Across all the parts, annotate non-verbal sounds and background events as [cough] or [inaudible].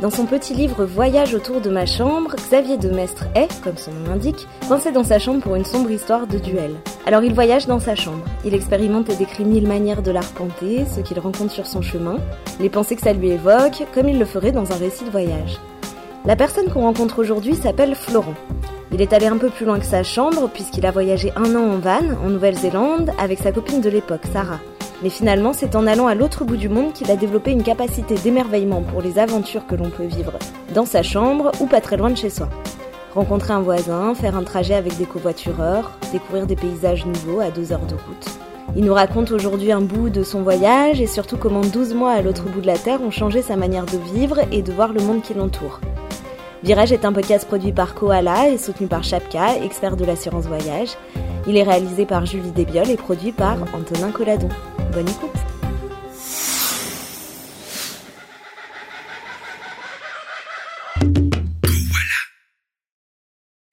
Dans son petit livre Voyage autour de ma chambre, Xavier de Mestre est, comme son nom l'indique, coincé dans sa chambre pour une sombre histoire de duel. Alors il voyage dans sa chambre. Il expérimente et décrit mille manières de l'arpenter, ce qu'il rencontre sur son chemin, les pensées que ça lui évoque, comme il le ferait dans un récit de voyage. La personne qu'on rencontre aujourd'hui s'appelle Florent. Il est allé un peu plus loin que sa chambre puisqu'il a voyagé un an en van, en Nouvelle-Zélande, avec sa copine de l'époque, Sarah. Mais finalement, c'est en allant à l'autre bout du monde qu'il a développé une capacité d'émerveillement pour les aventures que l'on peut vivre dans sa chambre ou pas très loin de chez soi. Rencontrer un voisin, faire un trajet avec des covoitureurs, découvrir des paysages nouveaux à deux heures de route. Il nous raconte aujourd'hui un bout de son voyage et surtout comment 12 mois à l'autre bout de la Terre ont changé sa manière de vivre et de voir le monde qui l'entoure. Virage est un podcast produit par Koala et soutenu par Chapka, expert de l'assurance voyage. Il est réalisé par Julie Débiol et produit par Antonin Coladon. Bonne écoute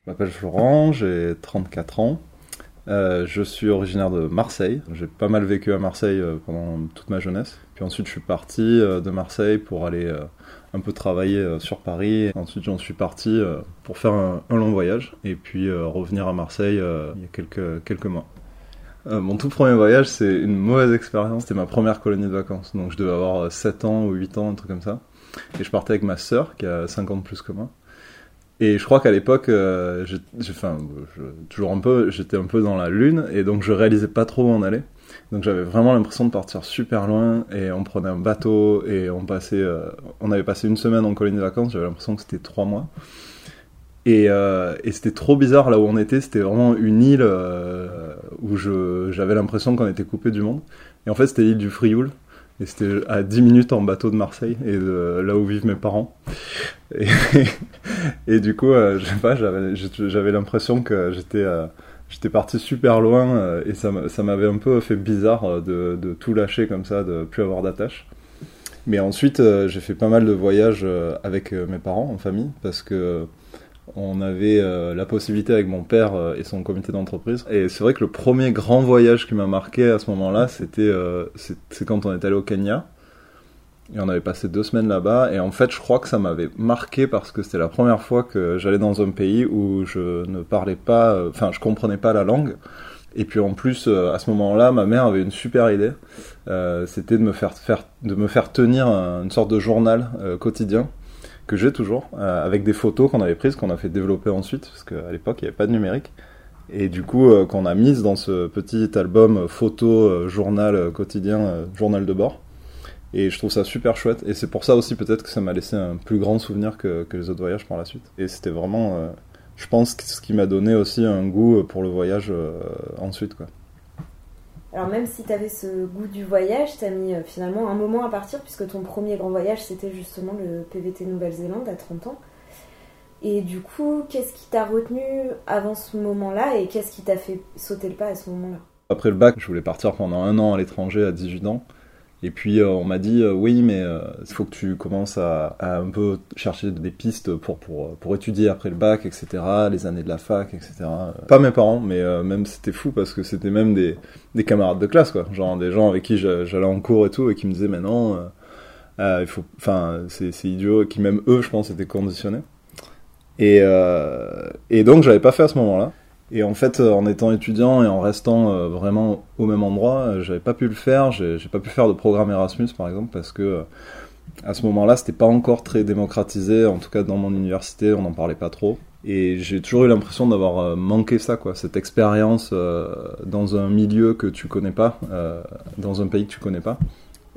Je m'appelle Florent, j'ai 34 ans. Euh, je suis originaire de Marseille. J'ai pas mal vécu à Marseille euh, pendant toute ma jeunesse. Puis ensuite, je suis parti euh, de Marseille pour aller un peu travailler sur Paris. Ensuite, j'en suis parti pour faire un, un, long voyage et puis revenir à Marseille il y a quelques, quelques mois. Euh, mon tout premier voyage, c'est une mauvaise expérience. C'était ma première colonie de vacances. Donc je devais avoir 7 ans ou 8 ans, un truc comme ça. Et je partais avec ma sœur, qui a 50 plus que moi. Et je crois qu'à l'époque, euh, j'ai, toujours un peu, j'étais un peu dans la lune, et donc je réalisais pas trop où on allait. Donc j'avais vraiment l'impression de partir super loin, et on prenait un bateau, et on passait, euh, on avait passé une semaine en colonie de vacances. J'avais l'impression que c'était 3 mois. Euh, et, c'était trop bizarre là où on était. C'était vraiment une île euh, où j'avais l'impression qu'on était coupé du monde. Et en fait, c'était l'île du Frioul. Et c'était à 10 minutes en bateau de Marseille, et là où vivent mes parents. [laughs] Et, du coup, euh, je sais pas, j'avais l'impression que j'étais j'étais parti super loin, et ça m'avait un peu fait bizarre de, de, tout lâcher comme ça, de plus avoir d'attache. Mais ensuite, j'ai fait pas mal de voyages avec mes parents en famille, parce que on avait euh, la possibilité avec mon père euh, et son comité d'entreprise. Et c'est vrai que le premier grand voyage qui m'a marqué à ce moment-là, c'était euh, c'est quand on est allé au Kenya. Et on avait passé deux semaines là-bas. Et en fait, je crois que ça m'avait marqué parce que c'était la première fois que j'allais dans un pays où je ne parlais pas, enfin, je comprenais pas la langue. Et puis en plus, à ce moment-là, ma mère avait une super idée. c'était de me faire, faire, de me faire tenir une sorte de journal quotidien que j'ai toujours, euh, avec des photos qu'on avait prises, qu'on a fait développer ensuite, parce qu'à l'époque, il n'y avait pas de numérique. Et du coup, euh, qu'on a mise dans ce petit album photo, euh, journal quotidien, journal de bord. Et je trouve ça super chouette. Et c'est pour ça aussi peut-être que ça m'a laissé un plus grand souvenir que, que, les autres voyages par la suite. Et c'était vraiment, je pense, ce qui m'a donné aussi un goût pour le voyage ensuite. Quoi. Alors même si tu ce goût du voyage, tu as mis euh, finalement un moment à partir puisque ton premier grand voyage c'était justement le PVT Nouvelle-Zélande à 30 ans. Et du coup, qu'est-ce qui t'a retenu avant ce moment-là et qu'est-ce qui t'a fait sauter le pas à ce moment-là? Après le bac, je voulais partir pendant un an à l'étranger à 18 ans. Et puis euh, on m'a dit euh, oui, mais il euh, faut que tu commences à, un peu chercher des pistes pour, pour, pour étudier après le bac, etc., les années de la fac, etc. Pas mes parents, mais même c'était fou parce que c'était même des, des camarades de classe, quoi. Genre des gens avec qui j'allais en cours et tout et qui me disaient mais non, il faut, enfin c'est idiot, qui même eux, je pense, étaient conditionnés. Et, et donc j'avais pas fait à ce moment-là. Et en fait, euh, en étant étudiant et en restant euh, vraiment au même endroit, euh, j'avais pas pu le faire. J'ai pas pu faire de programme Erasmus, par exemple, parce que à ce moment-là, c'était pas encore très démocratisé. En tout cas, dans mon université, on n'en parlait pas trop. Et j'ai toujours eu l'impression d'avoir manqué ça, quoi, cette expérience dans un milieu que tu connais pas, dans un pays que tu connais pas.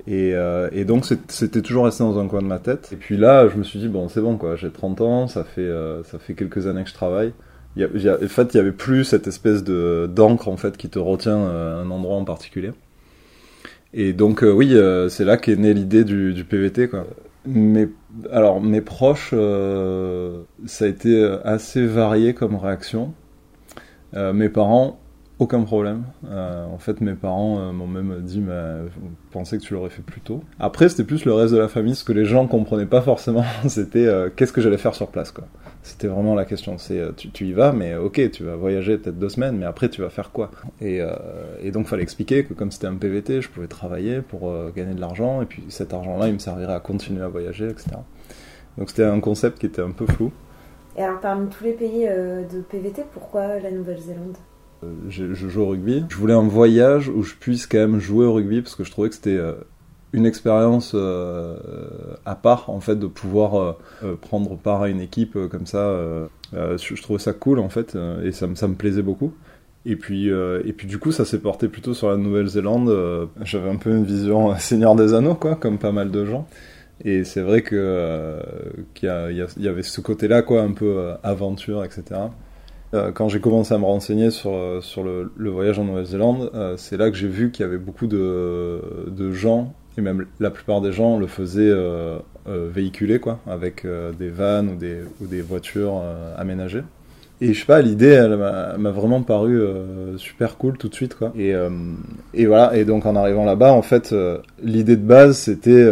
Et, et donc c'était toujours resté dans un coin de ma tête. Et puis là, je me suis dit bon, c'est bon, quoi. J'ai 30 ans, ça fait ça fait quelques années que je travaille en fait, il y avait plus cette espèce de d'encre en fait qui te retient euh, un endroit en particulier. Et donc euh, oui, euh, c'est là qu'est née l'idée du, PVT. Mais alors mes proches, ça a été assez varié comme réaction. mes parents, aucun problème. en fait, mes parents m'ont même dit, je pensais que tu l'aurais fait plus tôt? Après, c'était plus le reste de la famille, ce que les gens comprenaient pas forcément, [laughs] c'était qu'est-ce que j'allais faire sur place. C'était vraiment la question. C'est euh, tu, tu, y vas, mais ok, tu vas voyager peut-être deux semaines, mais après tu vas faire quoi? Et, euh, et, donc fallait expliquer que comme c'était un PVT, je pouvais travailler pour euh, gagner de l'argent, et puis cet argent-là, il me servirait à continuer à voyager, etc. Donc c'était un concept qui était un peu flou. Et alors parmi tous les pays de PVT, pourquoi la Nouvelle-Zélande? Je, je, joue au rugby. Je voulais un voyage où je puisse quand même jouer au rugby parce que je trouvais que c'était une expérience euh, à part en fait de pouvoir euh, euh, prendre part à une équipe comme ça je, trouvais ça cool en fait et ça, ça me plaisait beaucoup. Et puis et puis du coup ça s'est porté plutôt sur la Nouvelle-Zélande j'avais un peu une vision Seigneur des Anneaux quoi comme pas mal de gens. Et c'est vrai que qu'il y, y, avait ce côté là quoi un peu aventure etc quand j'ai commencé à me renseigner sur, sur le, le voyage en Nouvelle-Zélande, c'est là que j'ai vu qu'il y avait beaucoup de, de gens même la plupart des gens le faisaient euh, euh, véhiculer, quoi, avec euh, des vannes ou des, voitures aménagées. Et je sais pas, l'idée, elle m'a vraiment paru super cool tout de suite, quoi. Et, et voilà, et donc en arrivant là-bas, en fait, l'idée de base, c'était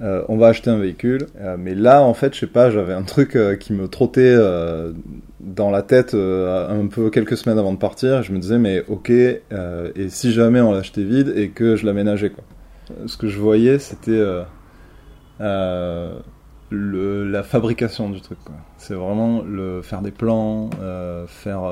on va acheter un véhicule. mais là, en fait, je sais pas, j'avais un truc qui me trottait dans la tête un peu quelques semaines avant de partir. Je me disais, mais ok, et si jamais on l'achetait vide et que je l'aménageais, quoi ce que je voyais, c'était euh, euh, la fabrication du truc. C'est vraiment le faire des plans, euh, faire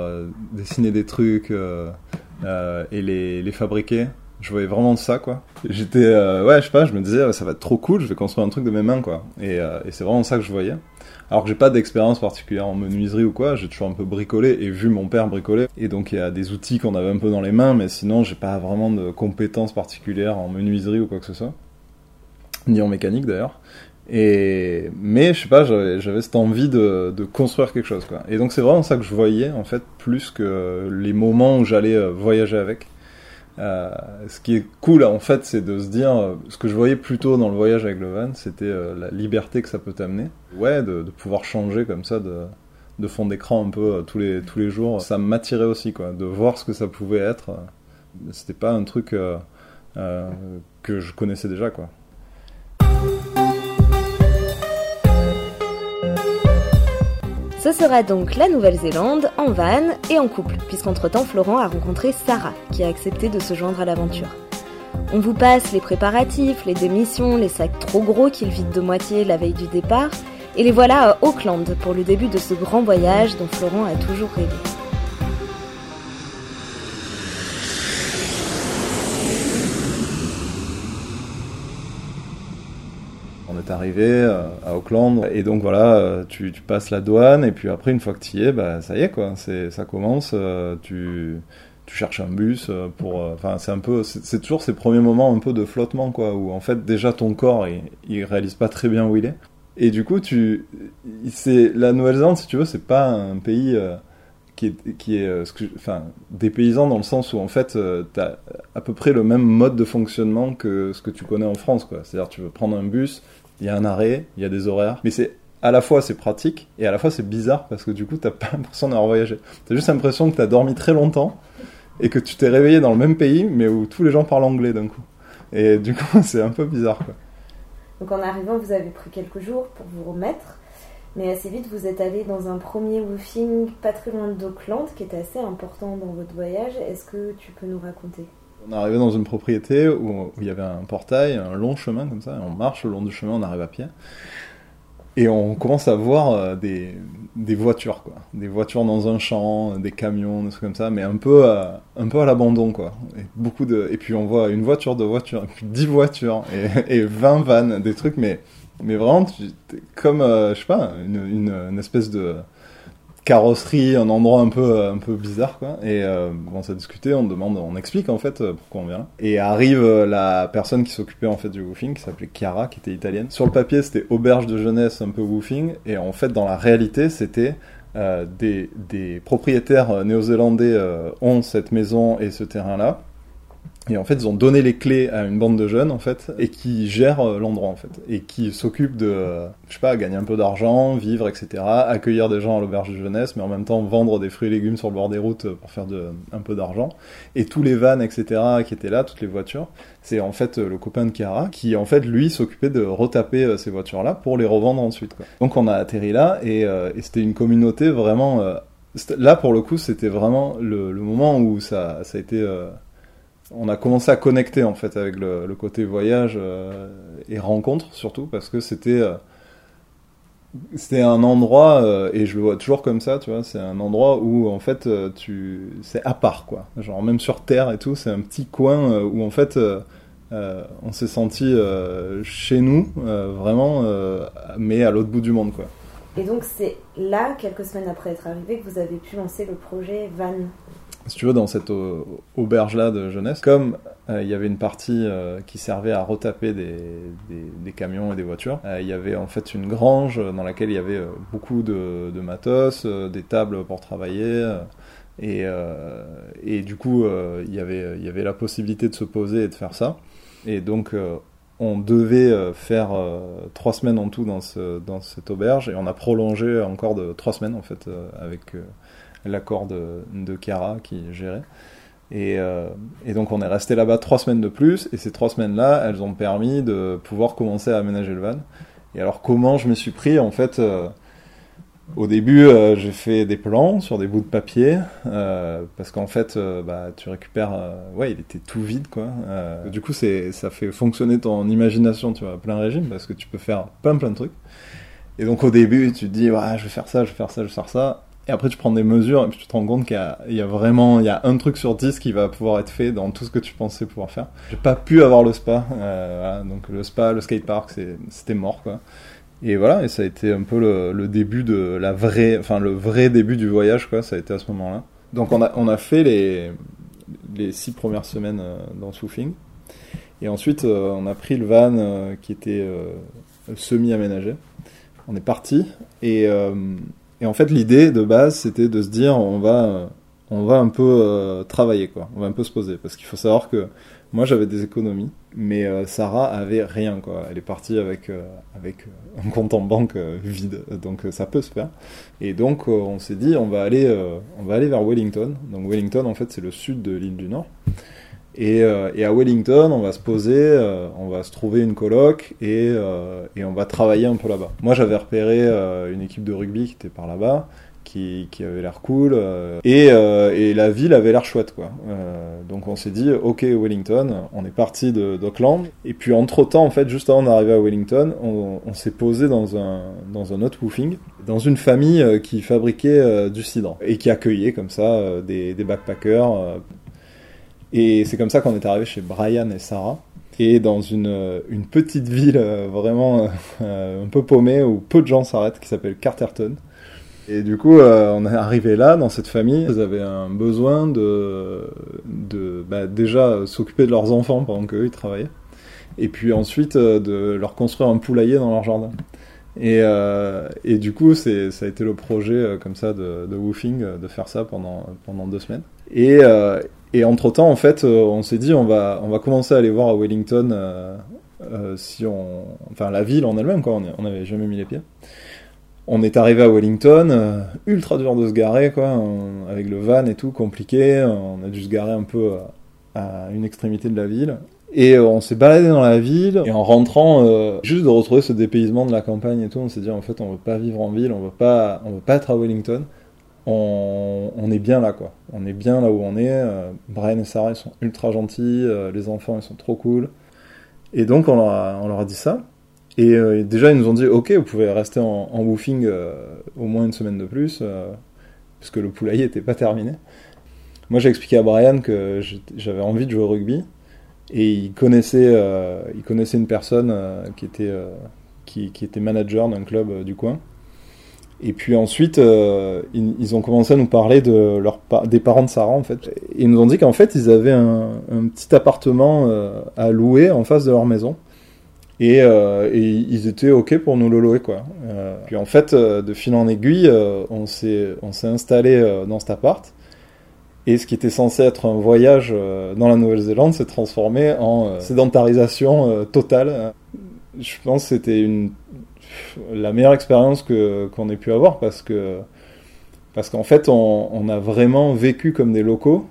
dessiner des trucs et les, les, fabriquer. Je voyais vraiment ça, quoi. J'étais, ouais, je sais pas, je me disais, ça va être trop cool, je vais construire un truc de mes mains, quoi. Et c'est vraiment ça que je voyais. Alors que j'ai pas d'expérience particulière en menuiserie ou quoi, j'ai toujours un peu bricolé et vu mon père bricoler. Et donc il y a des outils qu'on avait un peu dans les mains, mais sinon j'ai pas vraiment de compétences particulières en menuiserie ou quoi que ce soit. Ni en mécanique d'ailleurs. Et mais je sais pas, j'avais cette envie de, de, construire quelque chose quoi. Et donc c'est vraiment ça que je voyais en fait plus que les moments où j'allais euh, voyager avec. Euh, ce qui est cool en fait, c'est de se dire, euh, ce que je voyais plutôt dans le voyage avec le van, c'était euh, la liberté que ça peut t'amener. Ouais, de, pouvoir changer comme ça de, de fond d'écran un peu tous les tous les jours. Ça m'attirait aussi quoi, de voir ce que ça pouvait être. C'était pas un truc que je connaissais déjà quoi. Ce sera donc la Nouvelle-Zélande en van et en couple, puisqu'entre-temps Florent a rencontré Sarah, qui a accepté de se joindre à l'aventure. On vous passe les préparatifs, les démissions, les sacs trop gros qu'il vide de moitié la veille du départ, et les voilà à Auckland pour le début de ce grand voyage dont Florent a toujours rêvé. Arrivé euh, à Auckland. Et donc voilà, euh, tu, passes la douane et puis après une fois que tu y es, bah ça y est quoi, c'est ça commence, euh, tu tu cherches un bus pour enfin c'est un peu c'est toujours ces premiers moments un peu de flottement quoi où en fait déjà ton corps il, il réalise pas très bien où il est. Et du coup tu c'est la Nouvelle-Zélande si tu veux c'est pas un pays qui est, qui est enfin, des paysans dans le sens où en fait tu as à peu près le même mode de fonctionnement que ce que tu connais en France quoi. C'est-à-dire tu veux prendre un bus, il y a un arrêt, il y a des horaires, mais c'est à la fois c'est pratique et à la fois c'est bizarre parce que du coup t'as pas [laughs] l'impression d'avoir voyagé. T'as juste l'impression que t'as dormi très longtemps et que tu t'es réveillé dans le même pays mais où tous les gens parlent anglais d'un coup. Et du coup [laughs] c'est un peu bizarre quoi. Donc en arrivant vous avez pris quelques jours pour vous remettre. Mais assez vite, vous êtes allé dans un premier woofing pas très loin d'Auckland, qui est assez important dans votre voyage. Est-ce que tu peux nous raconter? On est arrivé dans une propriété où, il y avait un portail, un long chemin comme ça, et on marche le long du chemin, on arrive à pied. Et on commence à voir euh, des, des voitures, quoi. Des voitures dans un champ, des camions, des trucs comme ça, mais un peu à, un peu à l'abandon, quoi. Et, beaucoup de, et puis on voit une voiture, deux voitures, et puis dix voitures, et, et 20 vannes, des trucs, mais, mais vraiment, comme, euh, je sais pas, une espèce de carrosserie, un endroit un peu un peu bizarre quoi. Et euh, on commence à discuter, on demande, on explique en fait euh, pourquoi on vient. Et arrive euh, la personne qui s'occupait en fait du woofing, qui s'appelait Chiara, qui était italienne. Sur le papier, c'était auberge de jeunesse, un peu woofing, et en fait dans la réalité, c'était des, des propriétaires néo-zélandais ont cette maison et ce terrain là et en fait, ils ont donné les clés à une bande de jeunes, en fait, et qui gèrent euh, l'endroit, en fait, et qui s'occupent de, euh, je sais pas, gagner un peu d'argent, vivre, etc., accueillir des gens à l'auberge de jeunesse, mais en même temps vendre des fruits et légumes sur le bord des routes pour faire de, un peu d'argent. Et tous les vannes, etc., qui étaient là, toutes les voitures, c'est en fait le copain de Chiara, qui en fait, lui, s'occupait de retaper euh, ces voitures-là pour les revendre ensuite. Quoi. Donc on a atterri là, et, et c'était une communauté vraiment... là, pour le coup, c'était vraiment le, le, moment où ça, ça a été on a commencé à connecter en fait avec le, côté voyage euh, et rencontre surtout parce que c'était euh, un endroit euh, et je le vois toujours comme ça tu vois c'est un endroit où en fait tu c'est à part quoi. Genre même sur terre et tout c'est un petit coin où en fait on s'est senti chez nous vraiment mais à l'autre bout du monde quoi. Et donc c'est là quelques semaines après être arrivé que vous avez pu lancer le projet Van si tu veux, dans cette auberge-là de jeunesse, comme euh, il y avait une partie euh, qui servait à retaper des, camions et des voitures, euh, il y avait en fait une grange dans laquelle il y avait beaucoup de, matos, des tables pour travailler. Et, du coup, il, y avait, la possibilité de se poser et de faire ça. Et donc, on devait faire trois semaines en tout dans, dans cette auberge et on a prolongé encore de trois semaines en fait avec l'accord de, de qui gérait. Et, euh, et, donc on est resté là-bas trois semaines de plus, et ces trois semaines-là, elles ont permis de pouvoir commencer à aménager le van. Et alors comment je me suis pris? En fait, euh, au début, euh, j'ai fait des plans sur des bouts de papier, parce qu'en fait, bah, tu récupères... ouais, il était tout vide, quoi. du coup, ça fait fonctionner ton imagination, tu vois, plein régime, parce que tu peux faire plein plein de trucs. Et donc au début, tu te dis, ouais, je vais faire ça, je vais faire ça, je vais faire ça. Et après, tu prends des mesures et puis tu te rends compte qu'il y, a vraiment il y a un truc sur dix qui va pouvoir être fait dans tout ce que tu pensais pouvoir faire. J'ai pas pu avoir le spa, euh, voilà, donc le spa, le skatepark, c'était mort quoi. Et voilà, et ça a été un peu le, le, début de la vraie, enfin le vrai début du voyage quoi. Ça a été à ce moment-là. Donc on a on a fait les les six premières semaines euh, dans Soufing. Et ensuite, euh, on a pris le van qui était semi-aménagé. On est parti et et en fait, l'idée de base, c'était de se dire, on va, on va un peu euh, travailler, quoi. On va un peu se poser. Parce qu'il faut savoir que moi, j'avais des économies, mais euh, Sarah avait rien, quoi. Elle est partie avec, euh, avec un compte en banque vide. Donc, ça peut se faire. Et donc, on s'est dit, on va aller, on va aller vers Wellington. Donc, Wellington, en fait, c'est le sud de l'île du Nord. Euh, et, à Wellington, on va se poser, euh, on va se trouver une coloc et, euh, et on va travailler un peu là-bas. Moi, j'avais repéré une équipe de rugby qui était par là-bas, qui, qui, avait l'air cool, et, et, la ville avait l'air chouette, quoi. donc on s'est dit, ok, Wellington, on est parti d'Auckland, et puis entre-temps, en fait, juste avant d'arriver à Wellington, on, on s'est posé dans un, dans un autre woofing, dans une famille qui fabriquait du cidre, et qui accueillait comme ça des, des backpackers et c'est comme ça qu'on est arrivé chez Brian et Sarah. Et dans une, une petite ville euh, vraiment euh, un peu paumée où peu de gens s'arrêtent, qui s'appelle Carterton. Et du coup, euh, on est arrivé là, dans cette famille. Ils avaient un besoin de, de bah, déjà s'occuper de leurs enfants pendant qu'eux, ils travaillaient. Et puis ensuite, de leur construire un poulailler dans leur jardin. Et, et du coup, ça a été le projet comme ça de, de woofing, de faire ça pendant, pendant deux semaines. Et, et entre temps, en fait, euh, on s'est dit, on va, on va commencer à aller voir à Wellington, euh, euh, si on, enfin la ville en elle-même, quoi. On n'avait jamais mis les pieds. On est arrivé à Wellington, ultra dur de se garer, quoi, avec le van et tout, compliqué. On a dû se garer un peu à, une extrémité de la ville. Et on s'est baladé dans la ville, et en rentrant, juste de retrouver ce dépaysement de la campagne et tout, on s'est dit, en fait, on veut pas vivre en ville, on veut pas, on veut pas être à Wellington on, est bien là, quoi. On est bien là où on est. Euh, Brian et Sarah, ils sont ultra gentils. Euh, les enfants, ils sont trop cool. Et donc, on leur a, dit ça. Et euh, déjà, ils nous ont dit, ok, vous pouvez rester en, woofing au moins une semaine de plus, puisque le poulailler n'était pas terminé. Moi, j'ai expliqué à Brian que j'avais envie de jouer au rugby. Et il connaissait, il connaissait une personne qui, était, qui était manager d'un club du coin. Et puis ensuite, euh, ils, ont commencé à nous parler de leur des parents de Sarah en fait. Ils nous ont dit qu'en fait, ils avaient un, petit appartement euh, à louer en face de leur maison. Et, euh, et, ils étaient ok pour nous le louer quoi. Puis en fait, de fil en aiguille, on s'est installé dans cet appart. Et ce qui était censé être un voyage dans la Nouvelle-Zélande s'est transformé en sédentarisation totale. Je pense que c'était une la meilleure expérience que qu'on ait pu avoir parce que parce qu'en fait on, a vraiment vécu comme des locaux.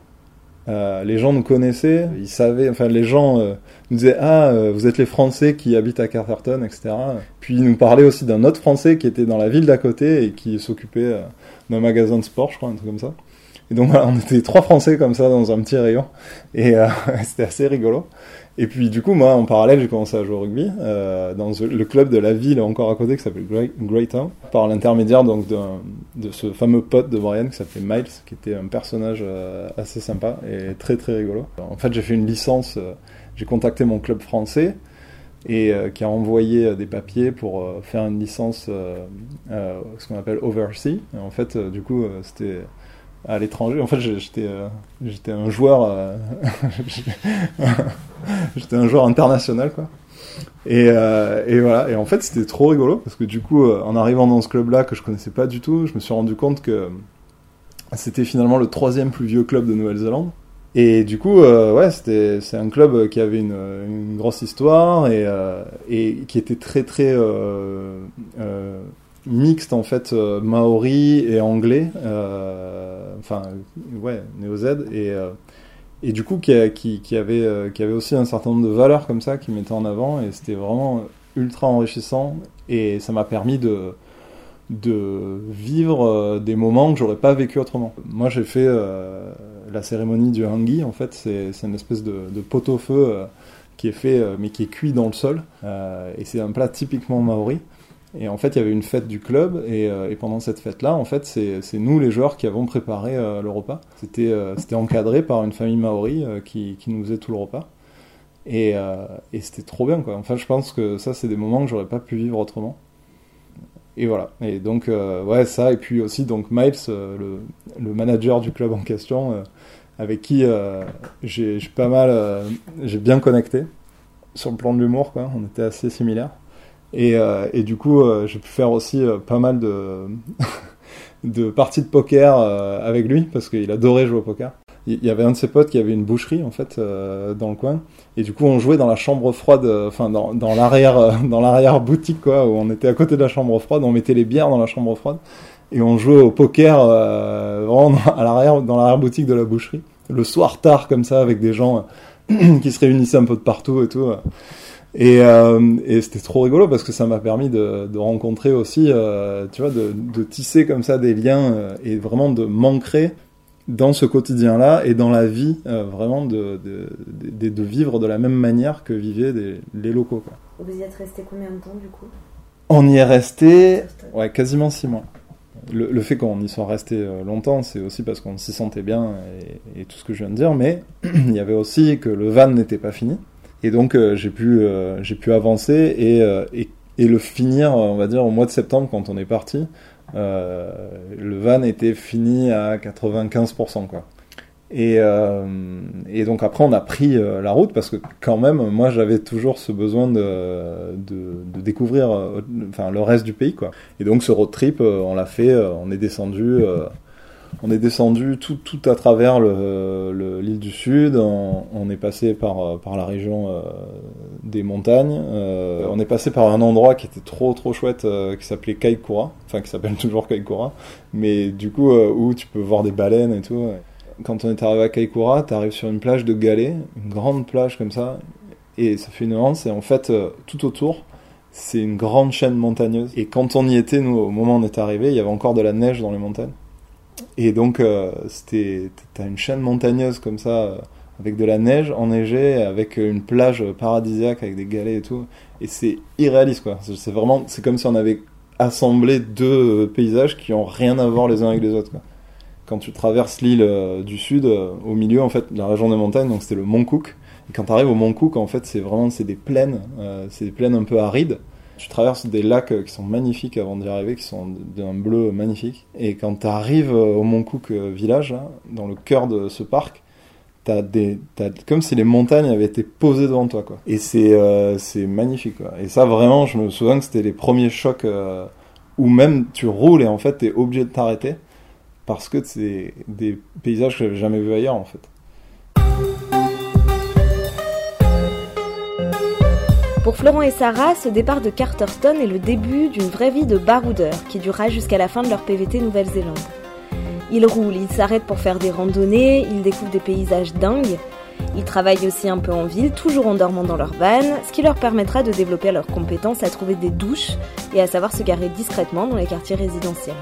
Euh, les gens nous connaissaient, ils savaient, enfin les gens euh, nous disaient ah euh, vous êtes les Français qui habitent à Carterton, etc. Puis ils nous parlaient aussi d'un autre Français qui était dans la ville d'à côté et qui s'occupait d'un magasin de sport, je crois, un truc comme ça. Et donc voilà, on était trois Français comme ça dans un petit rayon et [laughs] c'était assez rigolo. Et puis du coup, moi, en parallèle, j'ai commencé à jouer au rugby euh, dans le club de la ville encore à côté qui s'appelle Greytown, par l'intermédiaire donc de ce fameux pote de Brian qui s'appelait Miles, qui était un personnage euh, assez sympa et très très rigolo. En fait, j'ai fait une licence, euh, j'ai contacté mon club français et euh, qui a envoyé des papiers pour faire une licence, ce qu'on appelle overseas. Et en fait, du coup, c'était à l'étranger. En fait, j'étais euh, j'étais un joueur euh, [laughs] j'étais un joueur international quoi. Et, euh, et, voilà. Et en fait, c'était trop rigolo parce que du coup, en arrivant dans ce club-là que je connaissais pas du tout, je me suis rendu compte que c'était finalement le troisième plus vieux club de Nouvelle-Zélande. Et du coup, ouais, c'était c'est un club qui avait une, une grosse histoire et, et qui était très très mixte en fait euh, maori et anglais, euh, enfin ouais néo-Z et euh, et du coup qui, qui, qui avait qui avait aussi un certain nombre de valeurs comme ça qui mettait en avant et c'était vraiment ultra enrichissant et ça m'a permis de de vivre des moments que j'aurais pas vécu autrement. Moi j'ai fait la cérémonie du hangi en fait c'est une espèce de, de pot-au-feu qui est fait mais qui est cuit dans le sol et c'est un plat typiquement maori et en fait, il y avait une fête du club, et, euh, pendant cette fête-là, en fait, c'est nous les joueurs qui avons préparé euh, le repas. C'était euh, c'était encadré par une famille maori qui, nous faisait tout le repas. Et, c'était trop bien, quoi. Enfin, je pense que ça, c'est des moments que j'aurais pas pu vivre autrement. Et voilà. Et donc, ouais, ça, et puis aussi, donc, Miles, le, le, manager du club en question, avec qui j'ai pas mal, j'ai bien connecté sur le plan de l'humour, quoi. On était assez similaires. Et, euh, et du coup, euh, j'ai pu faire aussi euh, pas mal de, [laughs] de parties de poker avec lui, parce qu'il adorait jouer au poker. Il y avait un de ses potes qui avait une boucherie en fait dans le coin. Et du coup on jouait dans la chambre froide enfin dans, dans l'arrière dans l'arrière boutique quoi où on était à côté de la chambre froide. On mettait les bières dans la chambre froide. Et on jouait au poker vraiment [laughs] à l'arrière dans l'arrière boutique de la boucherie. Le soir tard comme ça avec des gens [clears throat] qui se réunissaient un peu de partout et tout et, euh, et c'était trop rigolo parce que ça m'a permis de, de, rencontrer aussi, euh, tu vois, de, de, tisser comme ça des liens euh, et vraiment de m'ancrer dans ce quotidien-là et dans la vie, vraiment de, vivre de la même manière que vivaient des, les locaux. Quoi. Vous y êtes resté combien de temps du coup? On y est resté ouais, quasiment six mois. Le, le fait qu'on y soit resté longtemps, c'est aussi parce qu'on s'y sentait bien et, et, tout ce que je viens de dire, mais [clears throat] il y avait aussi que le van n'était pas fini. Et donc euh, j'ai pu euh, j'ai pu avancer et, euh, et, et le finir on va dire au mois de septembre quand on est parti. le van était fini à 95% quoi. Et, et, donc après, on a pris la route parce que quand même, moi, j'avais toujours ce besoin de, de, découvrir, enfin, le reste du pays, quoi. Et donc ce road trip, on l'a fait. on est descendu on est descendu tout, à travers l'île le, l'île du Sud, on, est passé par, par la région euh, des montagnes, euh, on est passé par un endroit qui était trop trop chouette euh, qui s'appelait Kaikoura, enfin qui s'appelle [laughs] toujours Kaikoura, mais du coup euh, où tu peux voir des baleines et tout. Quand on est arrivé à Kaikoura, tu arrives sur une plage de galets, une grande plage comme ça, et ça fait une anse, et en fait tout autour, c'est une grande chaîne montagneuse. Et quand on y était, nous, au moment où on est arrivé, il y avait encore de la neige dans les montagnes. Et donc, euh, c'était, t'as une chaîne montagneuse comme ça, euh, avec de la neige enneigée, avec une plage paradisiaque, avec des galets et tout. Et c'est irréaliste, quoi. C'est vraiment, c'est comme si on avait assemblé deux euh, paysages qui ont rien à voir les uns avec les autres. Quand tu traverses l'île euh, du sud, euh, au milieu, en fait, la région des montagnes, donc c'était le Mont Cook. Et quand tu arrives au Mont Cook, en fait, c'est vraiment, c'est des plaines, c'est des plaines un peu arides. Tu traverses des lacs euh, qui sont magnifiques avant d'y arriver, qui sont d'un bleu magnifique. Et quand tu arrives euh, au Mont Cook euh, Village, là, dans le cœur de ce parc, t'as des, t'as, comme si les montagnes avaient été posées devant toi, quoi. Et c'est, magnifique. Et ça, vraiment, je me souviens que c'était les premiers chocs où même tu roules et en fait, t'es obligé de t'arrêter parce que c'est des paysages que j'avais jamais vus ailleurs, en fait. Pour Florent et Sarah, ce départ de Carterton est le début d'une vraie vie de baroudeur qui durera jusqu'à la fin de leur PVT Nouvelle-Zélande. Ils roulent, ils s'arrêtent pour faire des randonnées, ils découvrent des paysages dingues. Ils travaillent aussi un peu en ville, toujours en dormant dans leur van, ce qui leur permettra de développer leurs compétences à trouver des douches et à savoir se garer discrètement dans les quartiers résidentiels.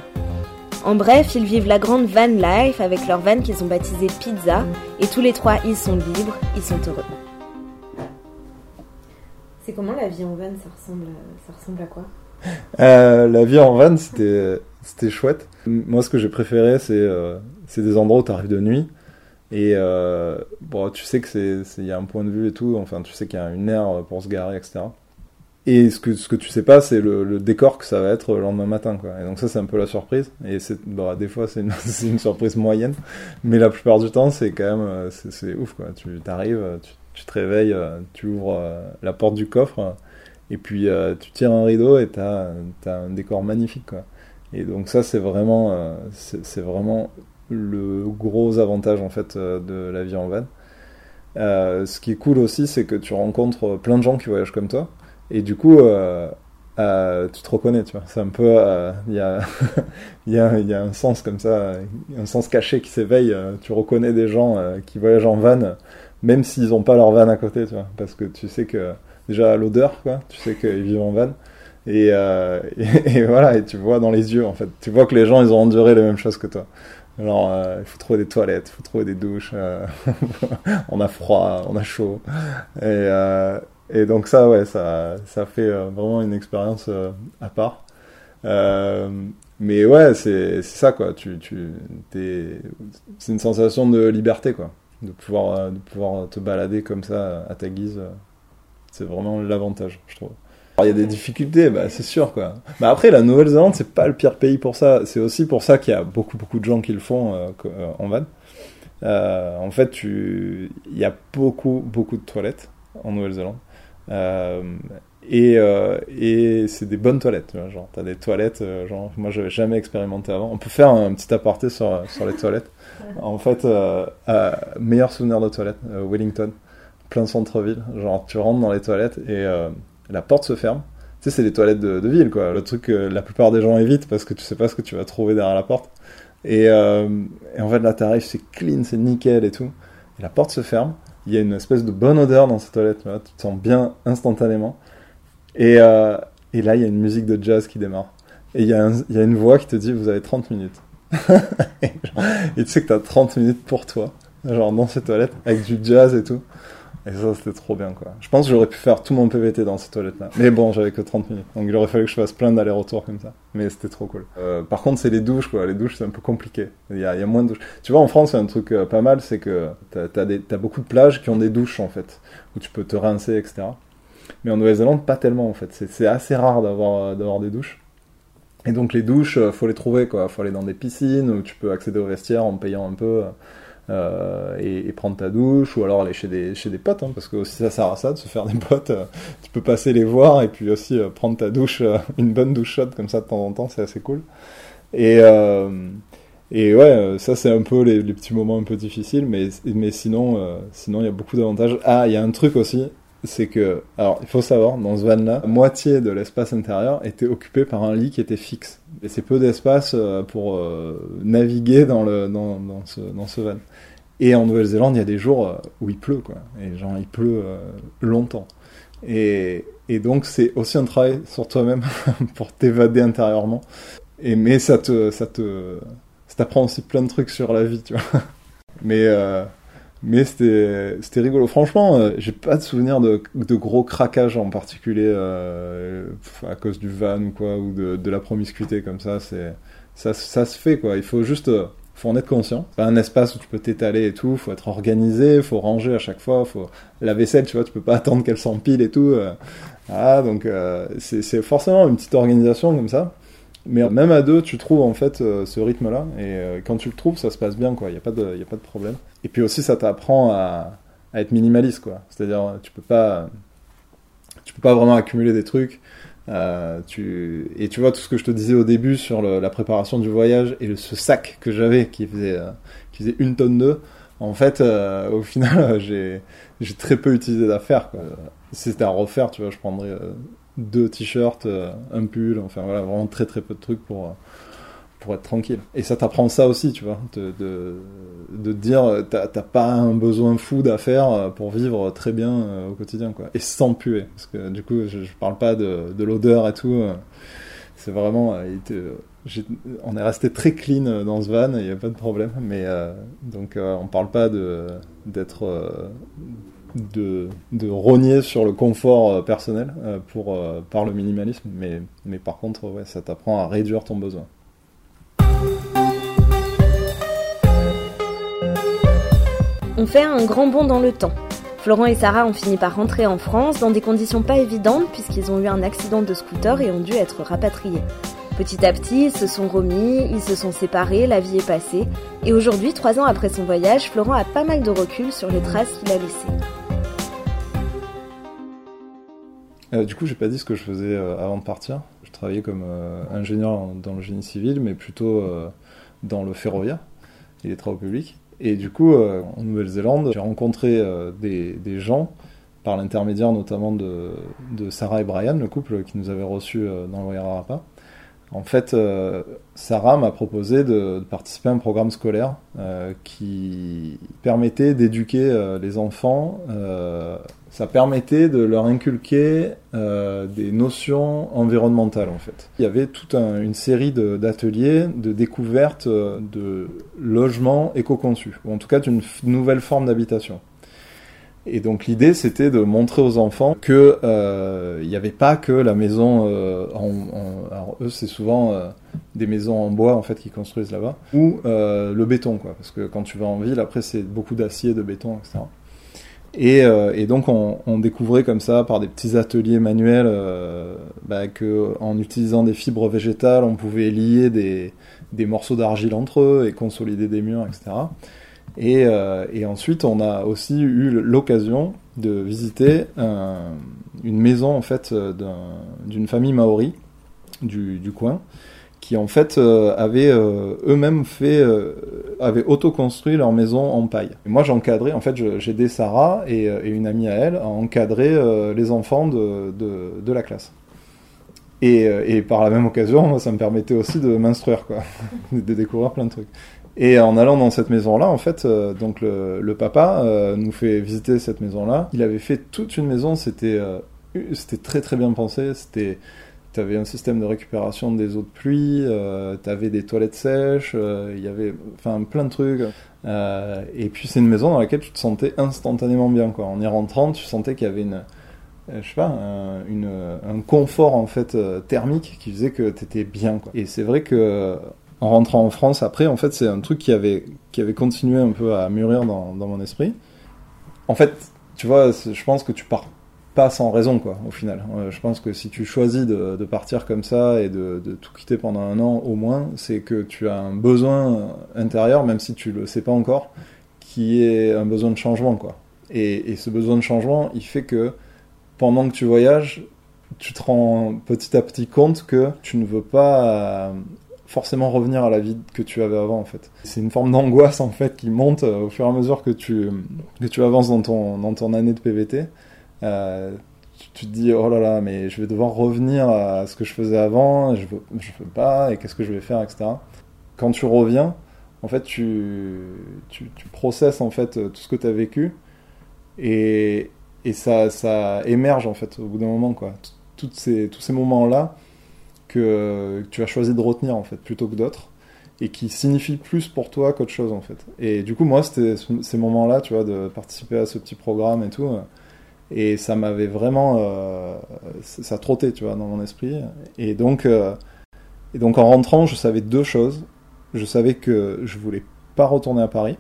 En bref, ils vivent la grande van life avec leur van qu'ils ont baptisé Pizza, et tous les trois ils sont libres, ils sont heureux. C'est comment la vie en van Ça ressemble, ça ressemble à quoi? La vie en van, c'était, chouette. Moi, ce que j'ai préféré, c'est, c'est des endroits où tu arrives de nuit. Et bon, tu sais que c'est, il y a un point de vue et tout. Enfin, tu sais qu'il y a une aire pour se garer, etc. Et ce que, ce que tu sais pas, c'est le, décor que ça va être le lendemain matin. Quoi. Et donc ça, c'est un peu la surprise. Et c'est, bah, des fois, c'est une, [laughs] une, surprise moyenne. Mais la plupart du temps, c'est quand même euh, c'est, ouf. Quoi. Tu arrives, tu, tu, te réveilles, euh, tu ouvres euh, la porte du coffre, et puis tu tires un rideau et tu as, un décor magnifique. Quoi. Et donc ça, c'est vraiment, c'est, vraiment le gros avantage en fait de la vie en van. ce qui est cool aussi, c'est que tu rencontres plein de gens qui voyagent comme toi. Et du coup, euh, euh, tu te reconnais, tu vois. C'est un peu, euh, il y, a, [laughs] y, y, a, un sens comme ça, un sens caché qui s'éveille. tu reconnais des gens qui voyagent en van, même s'ils n'ont pas leur van à côté, tu vois, parce que tu sais que déjà l'odeur, quoi. Tu sais qu'ils vivent en van. Et, [laughs] et, voilà, et tu vois dans les yeux, en fait, tu vois que les gens, ils ont enduré les mêmes choses que toi. Alors, il faut trouver des toilettes, il faut trouver des douches. [laughs] on a froid, on a chaud. Et, et donc ça, ouais, ça, ça fait euh, vraiment une expérience euh, à part. Euh, mais ouais, c'est ça, quoi. Tu, tu, c'est une sensation de liberté, quoi. De pouvoir, de pouvoir te balader comme ça à ta guise. C'est vraiment l'avantage, je trouve. Alors, il y a des difficultés, bah, c'est sûr, quoi. Mais après, la Nouvelle-Zélande, c'est pas le pire pays pour ça. C'est aussi pour ça qu'il y a beaucoup, beaucoup de gens qui le font en van. en fait, tu... il y a beaucoup, beaucoup de toilettes en Nouvelle-Zélande. Euh, et, euh, et c'est des bonnes toilettes, tu vois, genre t'as des toilettes, euh, genre moi j'avais jamais expérimenté avant. On peut faire un petit aparté sur, sur les toilettes. En fait, meilleur souvenir de toilette, Wellington, plein centre-ville. Genre tu rentres dans les toilettes et la porte se ferme. Tu sais, c'est des toilettes de, ville, quoi. Le truc que la plupart des gens évitent parce que tu sais pas ce que tu vas trouver derrière la porte. Et, en fait, là, t'arrives, c'est clean, c'est nickel et tout. Et la porte se ferme il y a une espèce de bonne odeur dans ces toilettes, tu, tu te sens bien instantanément. Et, euh, là, il y a une musique de jazz qui démarre. Et il y, y a une voix qui te dit, vous avez 30 minutes. Et, tu sais que tu as 30 minutes pour toi, genre dans ces toilettes, avec du jazz et tout. Et ça, c'était trop bien, quoi. Je pense que j'aurais pu faire tout mon PVT dans ces toilettes-là. Mais bon, j'avais que 30 minutes. Donc il aurait fallu que je fasse plein d'allers-retours comme ça. Mais c'était trop cool. Euh, par contre, c'est les douches, quoi. Les douches, c'est un peu compliqué. Il y a, moins de douches. Tu vois, en France, il un truc euh, pas mal, c'est que t'as, t'as, t'as beaucoup de plages qui ont des douches, en fait. Où tu peux te rincer, etc. Mais en Nouvelle-Zélande, pas tellement, en fait. C'est, assez rare d'avoir, euh, d'avoir des douches. Et donc les douches, euh, faut les trouver, quoi. Faut aller dans des piscines où tu peux accéder aux vestiaires en payant un peu. Euh, et, prendre ta douche ou alors aller chez des, chez des potes, hein, parce que aussi ça sert à ça de se faire des potes. Euh, tu peux passer les voir et puis aussi prendre ta douche, une bonne douche chaude comme ça de temps en temps, c'est assez cool. Et, et ouais, ça c'est un peu les, les, petits moments un peu difficiles, mais, mais sinon, sinon il y a beaucoup d'avantages. Ah, il y a un truc aussi, c'est que, alors il faut savoir, dans ce van-là, moitié de l'espace intérieur était occupé par un lit qui était fixe. Et c'est peu d'espace euh, pour euh, naviguer dans, le, dans, dans, ce, dans ce van. Et en Nouvelle-Zélande, il y a des jours euh, où il pleut, quoi. Et genre, il pleut longtemps. Et, et donc, c'est aussi un travail sur toi-même [laughs] pour t'évader intérieurement. Et, mais ça te, ça te, ça t'apprend aussi plein de trucs sur la vie, tu vois. [laughs] Mais, mais c'était c'était rigolo. Franchement, euh, j'ai pas de souvenir de, gros craquages en particulier euh, à cause du van ou quoi ou de, de la promiscuité comme ça. C'est ça, ça se fait quoi. Il faut juste euh, faut en être conscient. C'est un espace où tu peux t'étaler et tout. Faut être organisé. Faut ranger à chaque fois. Faut la vaisselle, tu vois, tu peux pas attendre qu'elle s'empile et tout. Ah donc c'est forcément une petite organisation comme ça. Mais même à deux, tu trouves en fait euh, ce rythme-là, et euh, quand tu le trouves, ça se passe bien, quoi. Il n'y a, pas de, a pas de problème. Et puis aussi, ça t'apprend à, à, être minimaliste, quoi. C'est-à-dire, tu peux pas, peux pas vraiment accumuler des trucs. Euh, tu... Et tu vois tout ce que je te disais au début sur la préparation du voyage et ce sac que j'avais qui faisait, qui faisait une tonne d'œufs. En fait, au final, [laughs] j'ai très peu utilisé d'affaires. Si c'était à refaire, tu vois, je prendrais deux t-shirts, euh, un pull, enfin voilà, vraiment très très peu de trucs pour, euh, pour être tranquille. Et ça t'apprend ça aussi, tu vois, de, de, dire t'as pas un besoin fou d'affaires euh, pour vivre très bien au quotidien, quoi. Et sans puer, parce que du coup, je, je parle pas de, de l'odeur et tout. C'est vraiment, on est resté très clean dans ce van, il n'y a pas de problème. Mais donc, on parle pas d'être de, rogner sur le confort personnel pour, par le minimalisme, mais, par contre, ça t'apprend à réduire ton besoin. On fait un grand bond dans le temps. Florent et Sarah ont fini par rentrer en France dans des conditions pas évidentes puisqu'ils ont eu un accident de scooter et ont dû être rapatriés. Petit à petit, ils se sont remis, ils se sont séparés, la vie est passée. Et aujourd'hui, trois ans après son voyage, Florent a pas mal de recul sur les traces qu'il a laissées. Euh, du coup, j'ai pas dit ce que je faisais euh, avant de partir. Je travaillais comme euh, ingénieur dans le génie civil, mais plutôt dans le ferroviaire et les travaux publics. Et du coup, en Nouvelle-Zélande, j'ai rencontré des, gens, par l'intermédiaire notamment de, Sarah et Brian, le couple qui nous avait reçus dans le Wairarapa. En fait, Sarah m'a proposé de, participer à un programme scolaire qui permettait d'éduquer les enfants ça permettait de leur inculquer euh, des notions environnementales en fait. Il y avait toute un, une série d'ateliers de, de découverte euh, de logements éco-conçus, ou en tout cas d'une nouvelle forme d'habitation. Et donc l'idée c'était de montrer aux enfants que euh, il n'y avait pas que la maison euh, en, en, alors eux c'est souvent euh, des maisons en bois en fait qui construisent là-bas ou euh, le béton quoi parce que quand tu vas en ville après c'est beaucoup d'acier de béton etc. Et, euh, et, donc on, on, découvrait comme ça par des petits ateliers manuels bah, que en utilisant des fibres végétales, on pouvait lier des, des morceaux d'argile entre eux et consolider des murs, etc. Et, euh, et ensuite on a aussi eu l'occasion de visiter un, une maison en fait d'une famille maori du, coin qui en fait euh, avaient euh, eux-mêmes fait, euh, avaient auto-construit leur maison en paille. Et moi j'encadrais, en fait j'ai aidé Sarah et, une amie à elle à encadrer les enfants de, la classe. Et, et, par la même occasion, [laughs] ça me permettait aussi de m'instruire, quoi, [laughs] de découvrir plein de trucs. Et en allant dans cette maison-là, en fait, euh, donc le, papa euh, nous fait visiter cette maison-là. Il avait fait toute une maison, c'était euh, c'était très très bien pensé, c'était tu avais un système de récupération des eaux de pluie, euh, tu avais des toilettes sèches, il y avait enfin plein de trucs. Et puis c'est une maison dans laquelle tu te sentais instantanément bien. En y rentrant, tu sentais qu'il y avait une, je sais pas, un, confort en fait thermique qui faisait que tu étais bien. Et c'est vrai que en rentrant en France après, en fait, c'est un truc qui avait, qui avait continué un peu à mûrir dans, dans mon esprit. En fait, tu vois, je pense que tu pars pas sans raison, quoi, au final. Euh, je pense que si tu choisis de, partir comme ça et de, de, tout quitter pendant un an au moins, c'est que tu as un besoin intérieur, même si tu le sais pas encore, qui est un besoin de changement, quoi. Et, et ce besoin de changement, il fait que pendant que tu voyages, tu te rends petit à petit compte que tu ne veux pas forcément revenir à la vie que tu avais avant en fait. C'est une forme d'angoisse en fait qui monte au fur et à mesure que tu, que tu avances dans ton, dans ton année de PVT euh, tu, te dis oh là là mais je vais devoir revenir à ce que je faisais avant je veux, pas et qu'est-ce que je vais faire etc quand tu reviens en fait tu, tu, tu processes en fait tout ce que tu as vécu et, et ça, ça émerge en fait au bout d'un moment quoi. Ces, tous ces moments là que, que tu as choisi de retenir en fait plutôt que d'autres et qui signifient plus pour toi qu'autre chose en fait. Et du coup moi c'était ces moments là tu vois de participer à ce petit programme et tout et ça m'avait vraiment euh, ça trottait tu vois dans mon esprit. Et donc euh, et donc en rentrant je savais deux choses. Je savais que je voulais pas retourner à Paris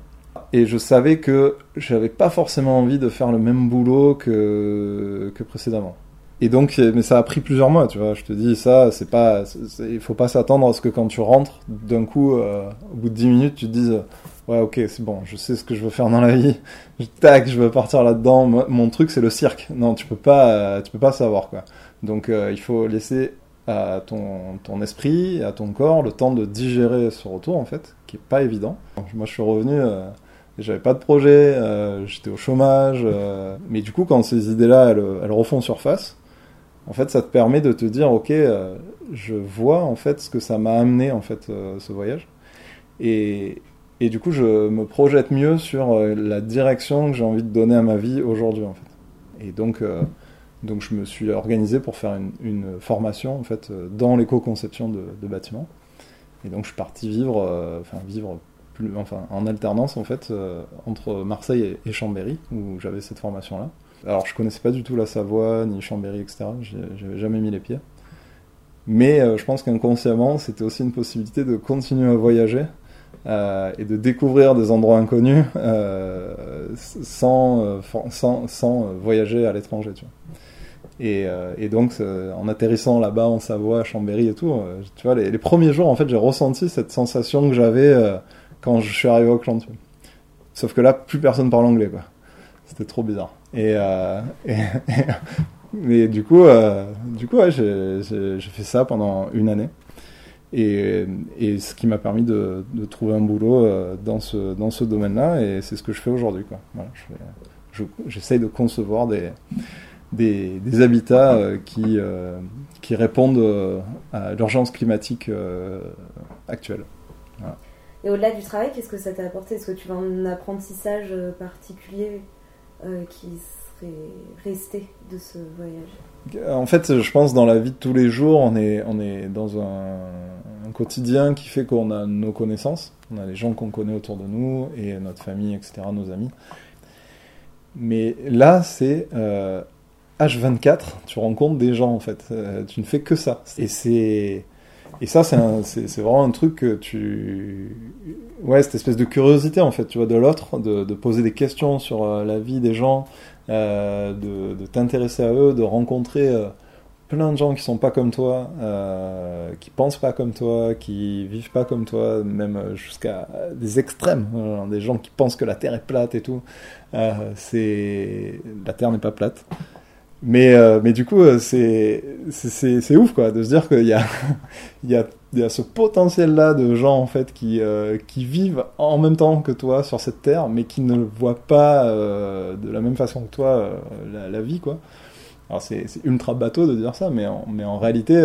et je savais que j'avais pas forcément envie de faire le même boulot que que précédemment et donc mais ça a pris plusieurs mois tu vois. Je te dis ça c'est pas il faut pas s'attendre à ce que quand tu rentres d'un coup euh, au bout de 10 minutes tu te dises ouais ok c'est bon je sais ce que je veux faire dans la vie. Tac je veux partir là dedans mon truc c'est le cirque. Non tu peux pas tu peux pas savoir quoi. Donc euh, il faut laisser à ton, esprit à ton corps le temps de digérer ce retour en fait qui est pas évident. Moi je suis revenu euh, j'avais pas de projet euh, j'étais au chômage euh, mais du coup quand ces idées là elles, elles refont surface en fait ça te permet de te dire ok euh, je vois en fait ce que ça m'a amené en fait euh, ce voyage et, et du coup, je me projette mieux sur euh, la direction que j'ai envie de donner à ma vie aujourd'hui, en fait. Et donc, donc, je me suis organisé pour faire une, une formation, en fait, dans l'éco-conception de, bâtiments. Et donc, je suis parti vivre, enfin, vivre plus, enfin, en alternance en fait, entre Marseille et, Chambéry, où j'avais cette formation-là. Alors je connaissais pas du tout la Savoie, ni Chambéry, etc. J'avais jamais mis les pieds. Mais je pense qu'inconsciemment, c'était aussi une possibilité de continuer à voyager euh, et de découvrir des endroits inconnus euh, sans, euh, sans, sans, voyager à l'étranger. Tu vois. Et, donc, en atterrissant là-bas en Savoie, Chambéry et tout, tu vois, les, premiers jours, en fait, j'ai ressenti cette sensation que j'avais quand je suis arrivé au clan. Tu. Sauf que là, plus personne parle anglais, quoi. C'était trop bizarre. Et, mais [laughs] du coup, du coup, ouais, j'ai fait ça pendant une année. Et, et, ce qui m'a permis de, trouver un boulot euh, dans ce, dans ce domaine-là, et c'est ce que je fais aujourd'hui. Voilà, J'essaye de concevoir des, des, habitats euh, qui, euh, qui répondent à l'urgence climatique actuelle. Et au-delà du travail, qu'est-ce que ça t'a apporté? Est-ce que tu as un apprentissage particulier? Qui serait resté de ce voyage En fait, je pense dans la vie de tous les jours, on est, on est dans un, quotidien qui fait qu'on a nos connaissances, on a les gens qu'on connaît autour de nous et notre famille, etc., nos amis. Mais là, c'est H24, euh, tu rencontres des gens en fait, euh, tu ne fais que ça. Et c'est et ça, c'est vraiment un truc que tu. Ouais, cette espèce de curiosité, en fait, tu vois, de l'autre, de, poser des questions sur euh, la vie des gens, de, de t'intéresser à eux, de rencontrer plein de gens qui sont pas comme toi, euh, qui pensent pas comme toi, qui vivent pas comme toi, même jusqu'à des extrêmes, hein, des gens qui pensent que la Terre est plate et tout. Euh, c'est la Terre n'est pas plate. Mais, euh, mais du coup, euh, c'est, ouf, quoi, de se dire qu'il y a, [laughs] y y a ce potentiel-là de gens, en fait, qui, euh, qui vivent en même temps que toi sur cette terre, mais qui ne voient pas de la même façon que toi la, vie, quoi. Alors c'est ultra bateau de dire ça, mais en, mais en réalité,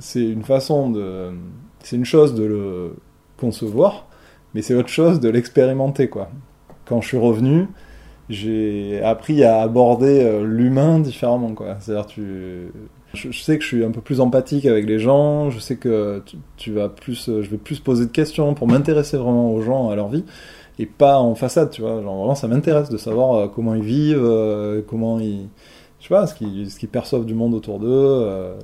c'est une façon de. C'est une chose de le concevoir, mais c'est autre chose de l'expérimenter. Quand je suis revenu, j'ai appris à aborder euh, l'humain différemment, quoi. C'est-à-dire, tu. Je, sais que je suis un peu plus empathique avec les gens, je sais que tu, tu vas plus, je vais plus poser de questions pour m'intéresser vraiment aux gens, à leur vie, et pas en façade, tu vois. Genre vraiment, ça m'intéresse de savoir euh, comment ils vivent, comment ils sais pas, ce qu'ils ce perçoivent du monde autour d'eux, euh,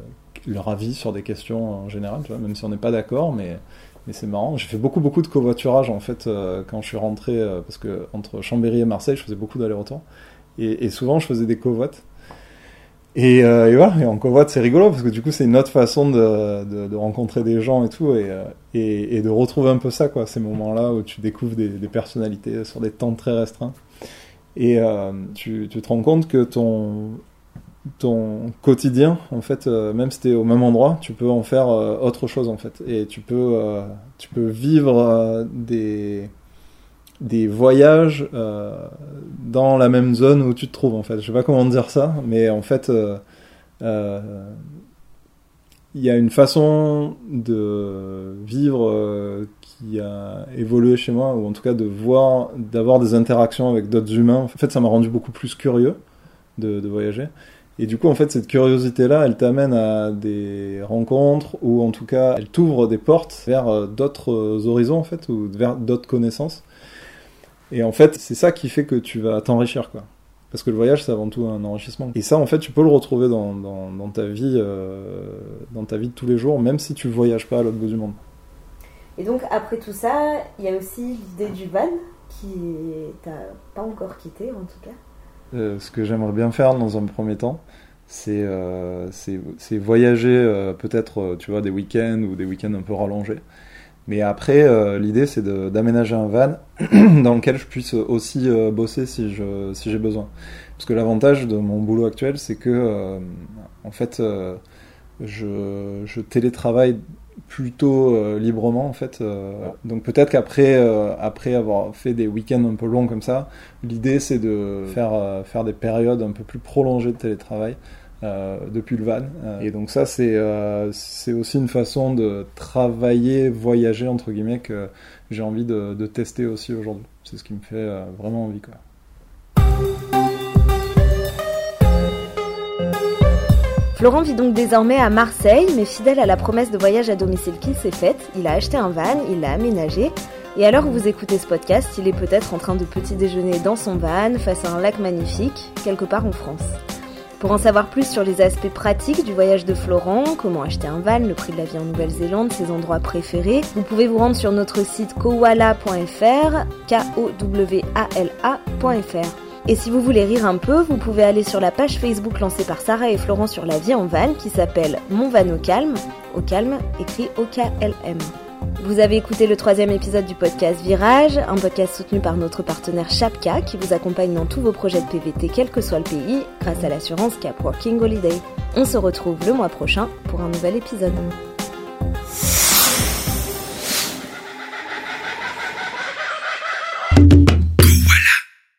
leur avis sur des questions en général, tu vois, même si on n'est pas d'accord, mais, mais c'est marrant. J'ai fait beaucoup, beaucoup de covoiturage en fait euh, quand je suis rentré, euh, parce que entre Chambéry et Marseille, je faisais beaucoup d'allers-retours. Et, souvent, je faisais des covoites. Et, et, voilà, et en covoite, c'est rigolo, parce que du coup, c'est une autre façon de, rencontrer des gens et tout, et, de retrouver un peu ça, quoi, ces moments-là où tu découvres des, personnalités sur des temps très restreints. Et euh, tu, te rends compte que ton, ton quotidien, en fait, euh, même si tu es au même endroit, tu peux en faire euh, autre chose, en fait. Et tu peux, tu peux vivre des, des voyages dans la même zone où tu te trouves, en fait. Je sais pas comment dire ça, mais en fait, il y a une façon de vivre qui a évolué chez moi, ou en tout cas de voir, d'avoir des interactions avec d'autres humains. En fait, ça m'a rendu beaucoup plus curieux de, voyager. Et du coup, en fait, cette curiosité-là, elle t'amène à des rencontres, ou en tout cas, elle t'ouvre des portes vers euh, d'autres horizons, en fait, ou vers d'autres connaissances. Et en fait, c'est ça qui fait que tu vas t'enrichir, quoi. Parce que le voyage, c'est avant tout un enrichissement. Et ça, en fait, tu peux le retrouver dans, ta vie, euh, dans ta vie de tous les jours, même si tu voyages pas à l'autre bout du monde. Et donc, après tout ça, il y a aussi l'idée du van qui t'a pas encore quitté, en tout cas. Euh, ce que j'aimerais bien faire dans un premier temps, c'est euh, voyager euh, peut-être, tu vois, des week-ends ou des week-ends un peu rallongés. Mais après, l'idée, c'est d'aménager un van [clears throat] dans lequel je puisse aussi bosser si j'ai besoin. Parce que l'avantage de mon boulot actuel, c'est que, en fait, je télétravaille plutôt euh, librement en fait. Euh, donc peut-être qu'après euh, après avoir fait des week-ends un peu longs comme ça, l'idée c'est de faire faire des périodes un peu plus prolongées de télétravail. depuis le van et donc ça c'est c'est aussi une façon de travailler voyager entre guillemets que j'ai envie de, de, tester aussi aujourd'hui c'est ce qui me fait vraiment envie quoi Florent vit donc désormais à Marseille, mais fidèle à la promesse de voyage à domicile qu'il s'est faite, il a acheté un van, il l'a aménagé Et alors vous écoutez ce podcast, il est peut-être en train de petit déjeuner dans son van, face à un lac magnifique, quelque part en France. Pour en savoir plus sur les aspects pratiques du voyage de Florent, comment acheter un van, le prix de la vie en Nouvelle-Zélande, ses endroits préférés, vous pouvez vous rendre sur notre site kowala.fr, K-O-W-A-L-A.fr. Et si vous voulez rire un peu, vous pouvez aller sur la page Facebook lancée par Sarah et Florent sur la vie en van qui s'appelle Mon van au calme, au calme écrit O-K-L-M. Vous avez écouté le troisième épisode du podcast Virage, un podcast soutenu par notre partenaire Chapka qui vous accompagne dans tous vos projets de PVT quel que soit le pays grâce à l'assurance Cap Working Holiday. On se retrouve le mois prochain pour un nouvel épisode.